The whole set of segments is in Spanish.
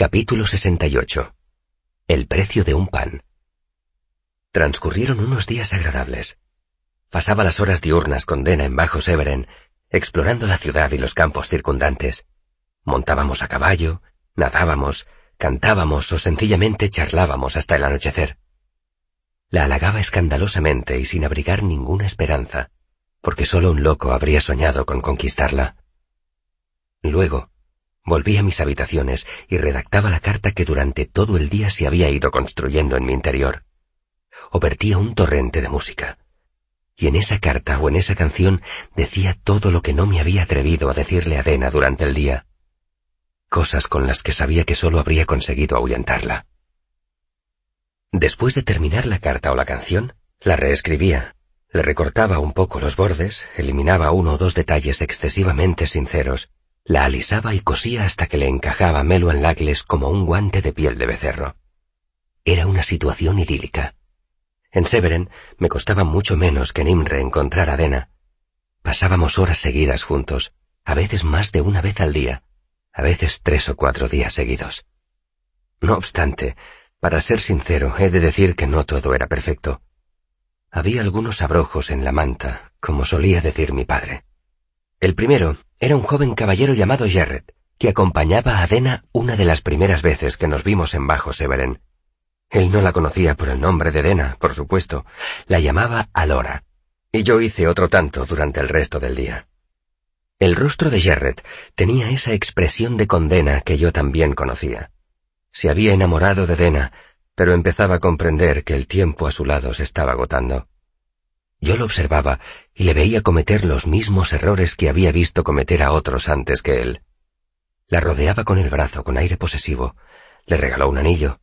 Capítulo 68. El precio de un pan. Transcurrieron unos días agradables. Pasaba las horas diurnas con Dena en Bajo Severen, explorando la ciudad y los campos circundantes. Montábamos a caballo, nadábamos, cantábamos o sencillamente charlábamos hasta el anochecer. La halagaba escandalosamente y sin abrigar ninguna esperanza, porque solo un loco habría soñado con conquistarla. Luego, Volví a mis habitaciones y redactaba la carta que durante todo el día se había ido construyendo en mi interior. O vertía un torrente de música. Y en esa carta o en esa canción decía todo lo que no me había atrevido a decirle a Dena durante el día. Cosas con las que sabía que solo habría conseguido ahuyentarla. Después de terminar la carta o la canción, la reescribía, le recortaba un poco los bordes, eliminaba uno o dos detalles excesivamente sinceros la alisaba y cosía hasta que le encajaba Melo en Lagles como un guante de piel de becerro. Era una situación idílica. En Severen me costaba mucho menos que en Imre encontrar a Dena. Pasábamos horas seguidas juntos, a veces más de una vez al día, a veces tres o cuatro días seguidos. No obstante, para ser sincero, he de decir que no todo era perfecto. Había algunos abrojos en la manta, como solía decir mi padre. El primero era un joven caballero llamado Jarrett, que acompañaba a Dena una de las primeras veces que nos vimos en Bajo Severen. Él no la conocía por el nombre de Dena, por supuesto, la llamaba Alora, y yo hice otro tanto durante el resto del día. El rostro de Jarrett tenía esa expresión de condena que yo también conocía. Se había enamorado de Dena, pero empezaba a comprender que el tiempo a su lado se estaba agotando. Yo lo observaba y le veía cometer los mismos errores que había visto cometer a otros antes que él. La rodeaba con el brazo con aire posesivo, le regaló un anillo.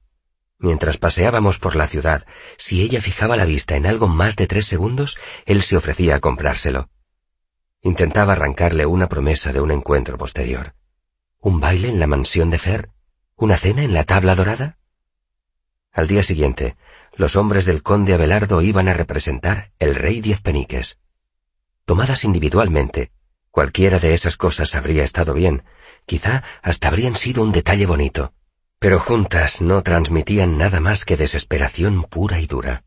Mientras paseábamos por la ciudad, si ella fijaba la vista en algo más de tres segundos, él se ofrecía a comprárselo. Intentaba arrancarle una promesa de un encuentro posterior. ¿Un baile en la mansión de Fer? ¿Una cena en la tabla dorada? Al día siguiente, los hombres del conde Abelardo iban a representar el rey diez peniques. Tomadas individualmente, cualquiera de esas cosas habría estado bien, quizá hasta habrían sido un detalle bonito, pero juntas no transmitían nada más que desesperación pura y dura.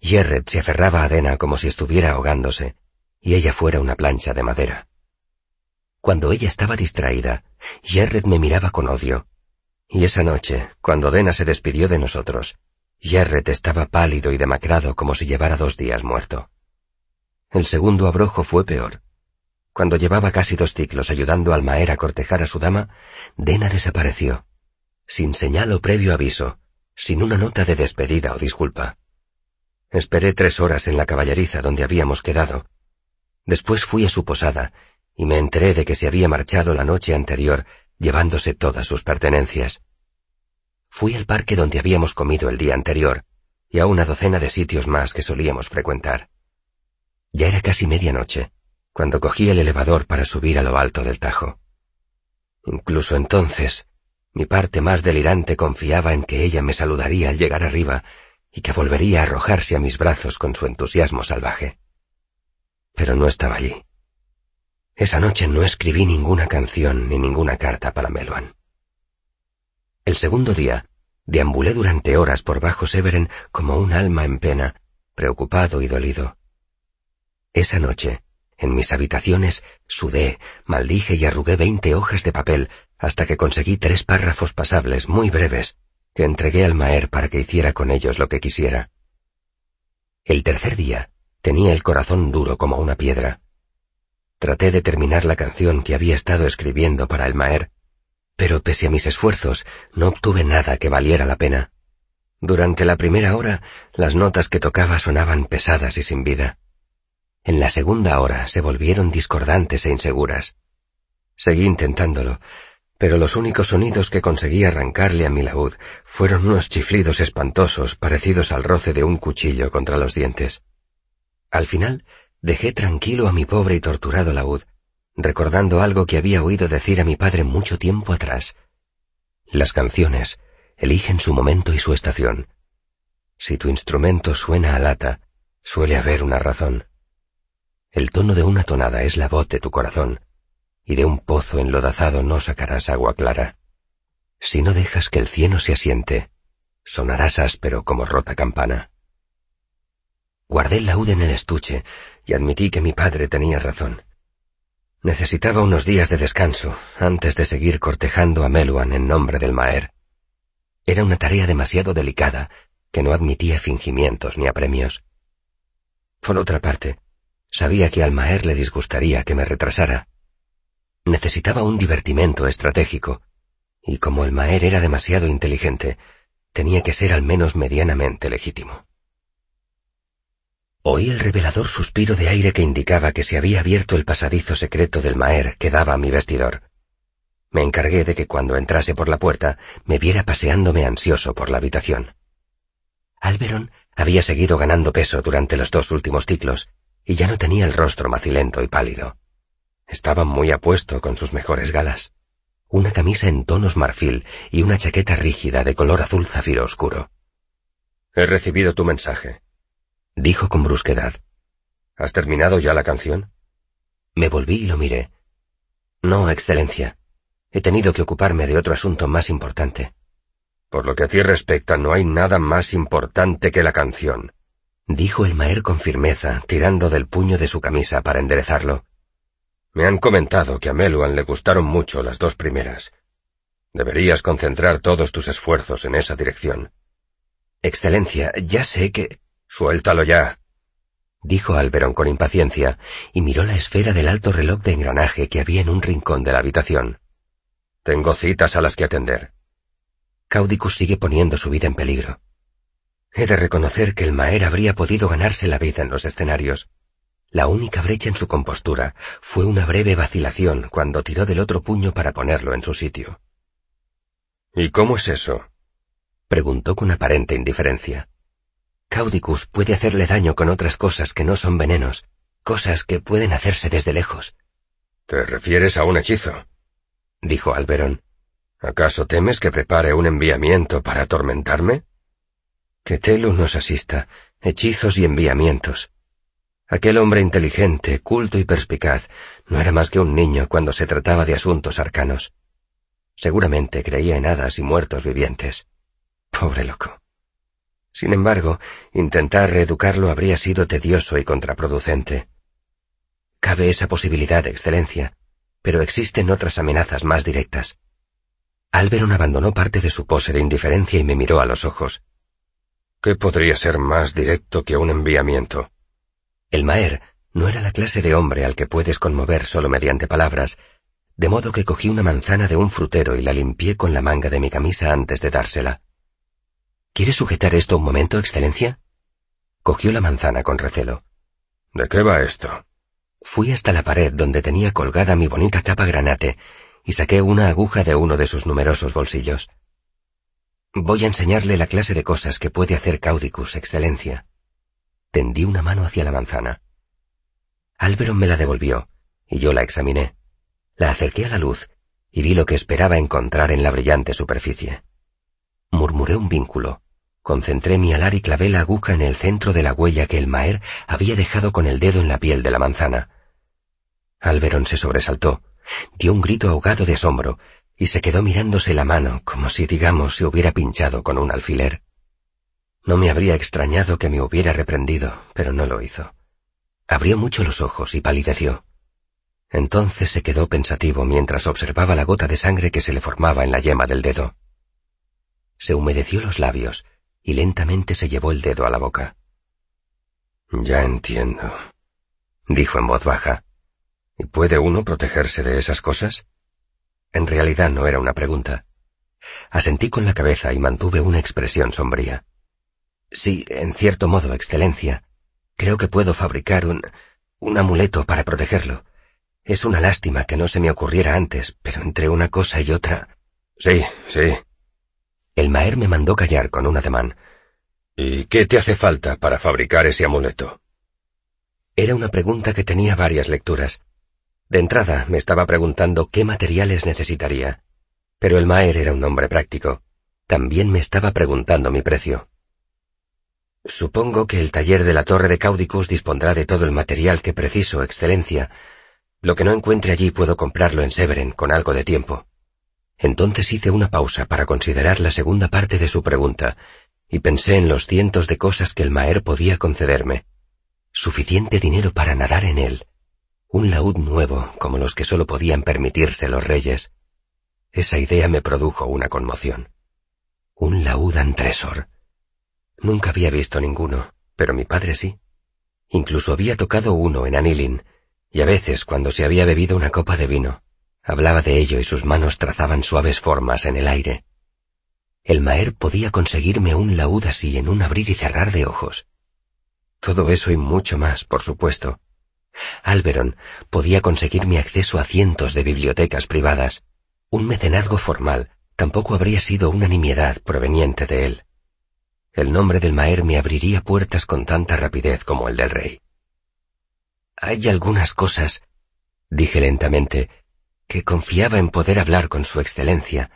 Jerret se aferraba a Dena como si estuviera ahogándose, y ella fuera una plancha de madera. Cuando ella estaba distraída, Jerret me miraba con odio. Y esa noche, cuando Dena se despidió de nosotros, Jerret estaba pálido y demacrado como si llevara dos días muerto. El segundo abrojo fue peor. Cuando llevaba casi dos ciclos ayudando al Maer a cortejar a su dama, Dena desapareció, sin señal o previo aviso, sin una nota de despedida o disculpa. Esperé tres horas en la caballeriza donde habíamos quedado. Después fui a su posada y me enteré de que se había marchado la noche anterior llevándose todas sus pertenencias. Fui al parque donde habíamos comido el día anterior y a una docena de sitios más que solíamos frecuentar. Ya era casi medianoche, cuando cogí el elevador para subir a lo alto del Tajo. Incluso entonces, mi parte más delirante confiaba en que ella me saludaría al llegar arriba y que volvería a arrojarse a mis brazos con su entusiasmo salvaje. Pero no estaba allí. Esa noche no escribí ninguna canción ni ninguna carta para Meluan. El segundo día, deambulé durante horas por Bajo Severen como un alma en pena, preocupado y dolido. Esa noche, en mis habitaciones, sudé, maldije y arrugué veinte hojas de papel hasta que conseguí tres párrafos pasables muy breves que entregué al Maer para que hiciera con ellos lo que quisiera. El tercer día tenía el corazón duro como una piedra. Traté de terminar la canción que había estado escribiendo para el Maer pero pese a mis esfuerzos, no obtuve nada que valiera la pena. Durante la primera hora, las notas que tocaba sonaban pesadas y sin vida. En la segunda hora se volvieron discordantes e inseguras. Seguí intentándolo, pero los únicos sonidos que conseguí arrancarle a mi laúd fueron unos chiflidos espantosos parecidos al roce de un cuchillo contra los dientes. Al final, dejé tranquilo a mi pobre y torturado laúd, recordando algo que había oído decir a mi padre mucho tiempo atrás. Las canciones eligen su momento y su estación. Si tu instrumento suena a lata, suele haber una razón. El tono de una tonada es la voz de tu corazón, y de un pozo enlodazado no sacarás agua clara. Si no dejas que el cieno se asiente, sonarás áspero como rota campana. Guardé el laúd en el estuche y admití que mi padre tenía razón. Necesitaba unos días de descanso antes de seguir cortejando a Meluan en nombre del Maer. Era una tarea demasiado delicada que no admitía fingimientos ni apremios. Por otra parte, sabía que al Maer le disgustaría que me retrasara. Necesitaba un divertimento estratégico, y como el Maer era demasiado inteligente, tenía que ser al menos medianamente legítimo. Oí el revelador suspiro de aire que indicaba que se había abierto el pasadizo secreto del Maer que daba a mi vestidor. Me encargué de que cuando entrase por la puerta me viera paseándome ansioso por la habitación. Alberon había seguido ganando peso durante los dos últimos ciclos y ya no tenía el rostro macilento y pálido. Estaba muy apuesto con sus mejores galas. Una camisa en tonos marfil y una chaqueta rígida de color azul zafiro oscuro. He recibido tu mensaje, dijo con brusquedad. ¿Has terminado ya la canción? Me volví y lo miré. No, Excelencia. He tenido que ocuparme de otro asunto más importante. Por lo que a ti respecta, no hay nada más importante que la canción, dijo el Maer con firmeza, tirando del puño de su camisa para enderezarlo. Me han comentado que a Meluan le gustaron mucho las dos primeras. Deberías concentrar todos tus esfuerzos en esa dirección. Excelencia, ya sé que... Suéltalo ya, dijo Alberon con impaciencia, y miró la esfera del alto reloj de engranaje que había en un rincón de la habitación. Tengo citas a las que atender. Caudicus sigue poniendo su vida en peligro. He de reconocer que el Maer habría podido ganarse la vida en los escenarios. La única brecha en su compostura fue una breve vacilación cuando tiró del otro puño para ponerlo en su sitio. ¿Y cómo es eso? preguntó con aparente indiferencia. Caudicus puede hacerle daño con otras cosas que no son venenos, cosas que pueden hacerse desde lejos. ¿Te refieres a un hechizo? dijo Alberón. ¿Acaso temes que prepare un enviamiento para atormentarme? Que Telu nos asista, hechizos y enviamientos. Aquel hombre inteligente, culto y perspicaz no era más que un niño cuando se trataba de asuntos arcanos. Seguramente creía en hadas y muertos vivientes. Pobre loco. Sin embargo, intentar reeducarlo habría sido tedioso y contraproducente. Cabe esa posibilidad, Excelencia, pero existen otras amenazas más directas. Alberon abandonó parte de su pose de indiferencia y me miró a los ojos. ¿Qué podría ser más directo que un enviamiento? El Maer no era la clase de hombre al que puedes conmover solo mediante palabras, de modo que cogí una manzana de un frutero y la limpié con la manga de mi camisa antes de dársela. ¿Quiere sujetar esto un momento, Excelencia? Cogió la manzana con recelo. ¿De qué va esto? Fui hasta la pared donde tenía colgada mi bonita capa granate y saqué una aguja de uno de sus numerosos bolsillos. Voy a enseñarle la clase de cosas que puede hacer Caudicus, Excelencia. Tendí una mano hacia la manzana. Álvaro me la devolvió, y yo la examiné. La acerqué a la luz, y vi lo que esperaba encontrar en la brillante superficie. Murmuré un vínculo, Concentré mi alar y clavé la aguja en el centro de la huella que el Maer había dejado con el dedo en la piel de la manzana. Alberon se sobresaltó, dio un grito ahogado de asombro y se quedó mirándose la mano como si, digamos, se hubiera pinchado con un alfiler. No me habría extrañado que me hubiera reprendido, pero no lo hizo. Abrió mucho los ojos y palideció. Entonces se quedó pensativo mientras observaba la gota de sangre que se le formaba en la yema del dedo. Se humedeció los labios y lentamente se llevó el dedo a la boca. Ya entiendo, dijo en voz baja. ¿Y puede uno protegerse de esas cosas? En realidad no era una pregunta. Asentí con la cabeza y mantuve una expresión sombría. Sí, en cierto modo, Excelencia. Creo que puedo fabricar un... un amuleto para protegerlo. Es una lástima que no se me ocurriera antes, pero entre una cosa y otra... Sí, sí, el Maer me mandó callar con un ademán. ¿Y qué te hace falta para fabricar ese amuleto? Era una pregunta que tenía varias lecturas. De entrada me estaba preguntando qué materiales necesitaría. Pero el Maer era un hombre práctico. También me estaba preguntando mi precio. Supongo que el taller de la torre de Caudicus dispondrá de todo el material que preciso, Excelencia. Lo que no encuentre allí puedo comprarlo en Severen con algo de tiempo. Entonces hice una pausa para considerar la segunda parte de su pregunta, y pensé en los cientos de cosas que el Maer podía concederme. Suficiente dinero para nadar en él. Un laúd nuevo, como los que solo podían permitirse los reyes. Esa idea me produjo una conmoción. Un laúd antresor. Nunca había visto ninguno, pero mi padre sí. Incluso había tocado uno en Anilin, y a veces, cuando se había bebido una copa de vino, hablaba de ello y sus manos trazaban suaves formas en el aire. El Maer podía conseguirme un laúd así en un abrir y cerrar de ojos. Todo eso y mucho más, por supuesto. Alberon podía conseguirme acceso a cientos de bibliotecas privadas. Un mecenazgo formal tampoco habría sido una nimiedad proveniente de él. El nombre del Maer me abriría puertas con tanta rapidez como el del rey. Hay algunas cosas, dije lentamente, que confiaba en poder hablar con Su Excelencia.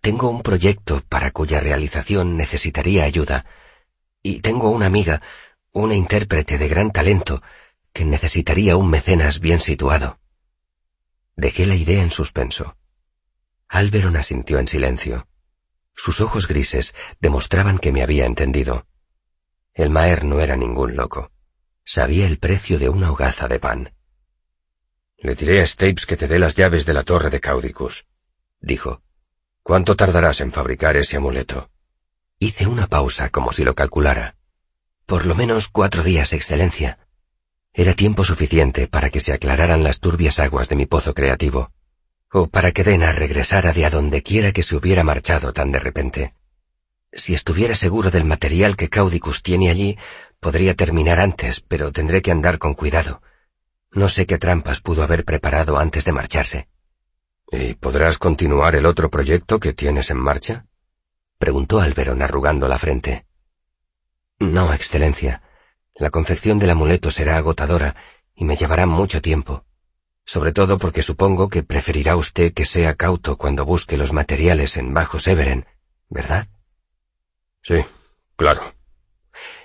Tengo un proyecto para cuya realización necesitaría ayuda, y tengo una amiga, una intérprete de gran talento, que necesitaría un mecenas bien situado. Dejé la idea en suspenso. Alberon asintió en silencio. Sus ojos grises demostraban que me había entendido. El Maer no era ningún loco. Sabía el precio de una hogaza de pan. Le diré a Stapes que te dé las llaves de la torre de Caudicus, dijo. ¿Cuánto tardarás en fabricar ese amuleto? Hice una pausa como si lo calculara. Por lo menos cuatro días, Excelencia. Era tiempo suficiente para que se aclararan las turbias aguas de mi pozo creativo, o para que Dena regresara de a donde quiera que se hubiera marchado tan de repente. Si estuviera seguro del material que Caudicus tiene allí, Podría terminar antes, pero tendré que andar con cuidado. No sé qué trampas pudo haber preparado antes de marcharse. ¿Y podrás continuar el otro proyecto que tienes en marcha? preguntó Alberon arrugando la frente. No, Excelencia. La confección del amuleto será agotadora y me llevará mucho tiempo. Sobre todo porque supongo que preferirá usted que sea cauto cuando busque los materiales en Bajo Severen, ¿verdad? Sí, claro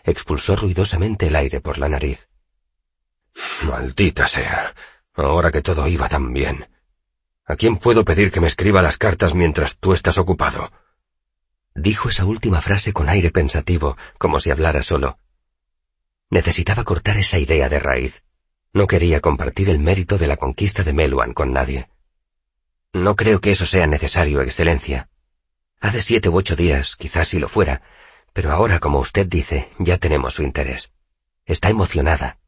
expulsó ruidosamente el aire por la nariz. Maldita sea. Ahora que todo iba tan bien. ¿A quién puedo pedir que me escriba las cartas mientras tú estás ocupado? Dijo esa última frase con aire pensativo, como si hablara solo. Necesitaba cortar esa idea de raíz. No quería compartir el mérito de la conquista de Meluan con nadie. No creo que eso sea necesario, Excelencia. Hace siete u ocho días, quizás si lo fuera, pero ahora, como usted dice, ya tenemos su interés. Está emocionada,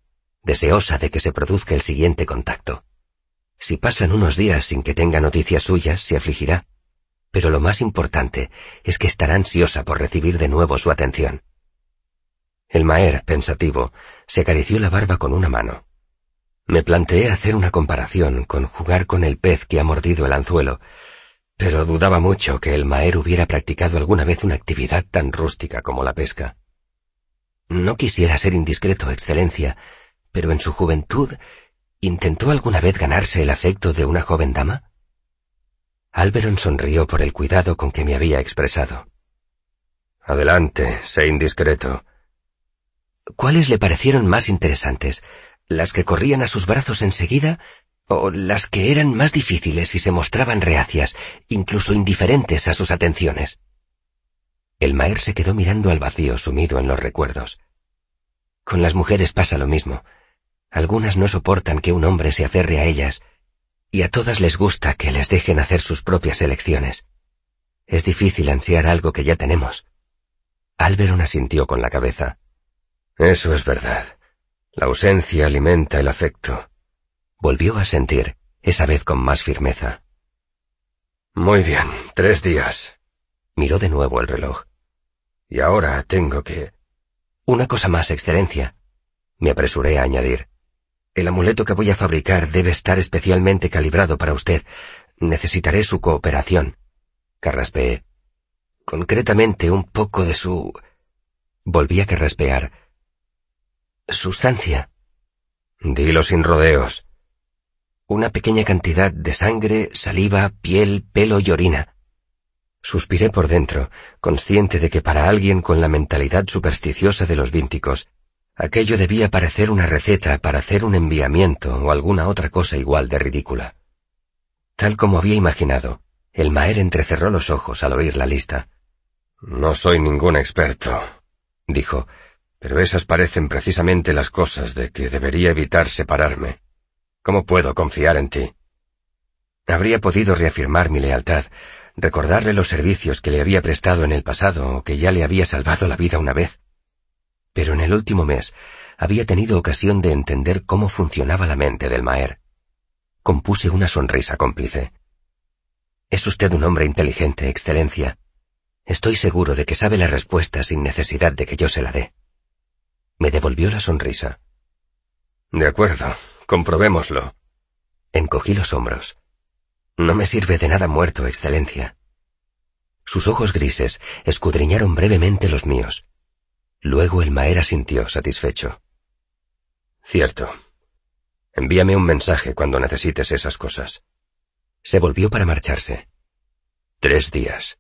deseosa de que se produzca el siguiente contacto. Si pasan unos días sin que tenga noticias suyas, se afligirá. Pero lo más importante es que estará ansiosa por recibir de nuevo su atención. El Maer, pensativo, se acarició la barba con una mano. Me planteé hacer una comparación con jugar con el pez que ha mordido el anzuelo, pero dudaba mucho que el Maer hubiera practicado alguna vez una actividad tan rústica como la pesca. No quisiera ser indiscreto, Excelencia, pero en su juventud, ¿intentó alguna vez ganarse el afecto de una joven dama? Alberon sonrió por el cuidado con que me había expresado. Adelante, sé indiscreto. ¿Cuáles le parecieron más interesantes? ¿Las que corrían a sus brazos enseguida o las que eran más difíciles y se mostraban reacias, incluso indiferentes a sus atenciones. El Maer se quedó mirando al vacío sumido en los recuerdos. Con las mujeres pasa lo mismo. Algunas no soportan que un hombre se aferre a ellas, y a todas les gusta que les dejen hacer sus propias elecciones. Es difícil ansiar algo que ya tenemos. Alberon asintió con la cabeza. Eso es verdad. La ausencia alimenta el afecto. Volvió a sentir, esa vez con más firmeza. Muy bien, tres días. Miró de nuevo el reloj. Y ahora tengo que... Una cosa más, Excelencia. Me apresuré a añadir. El amuleto que voy a fabricar debe estar especialmente calibrado para usted. Necesitaré su cooperación. Carraspeé. Concretamente un poco de su... Volví a carraspear. Sustancia. Dilo sin rodeos una pequeña cantidad de sangre, saliva, piel, pelo y orina. Suspiré por dentro, consciente de que para alguien con la mentalidad supersticiosa de los vínticos, aquello debía parecer una receta para hacer un enviamiento o alguna otra cosa igual de ridícula. Tal como había imaginado, El Maer entrecerró los ojos al oír la lista. No soy ningún experto, dijo, pero esas parecen precisamente las cosas de que debería evitar separarme. ¿Cómo puedo confiar en ti? Habría podido reafirmar mi lealtad, recordarle los servicios que le había prestado en el pasado o que ya le había salvado la vida una vez. Pero en el último mes había tenido ocasión de entender cómo funcionaba la mente del Maer. Compuse una sonrisa cómplice. Es usted un hombre inteligente, Excelencia. Estoy seguro de que sabe la respuesta sin necesidad de que yo se la dé. Me devolvió la sonrisa. De acuerdo, comprobémoslo. Encogí los hombros. No me sirve de nada muerto, Excelencia. Sus ojos grises escudriñaron brevemente los míos. Luego el Maera sintió satisfecho. Cierto. Envíame un mensaje cuando necesites esas cosas. Se volvió para marcharse. Tres días.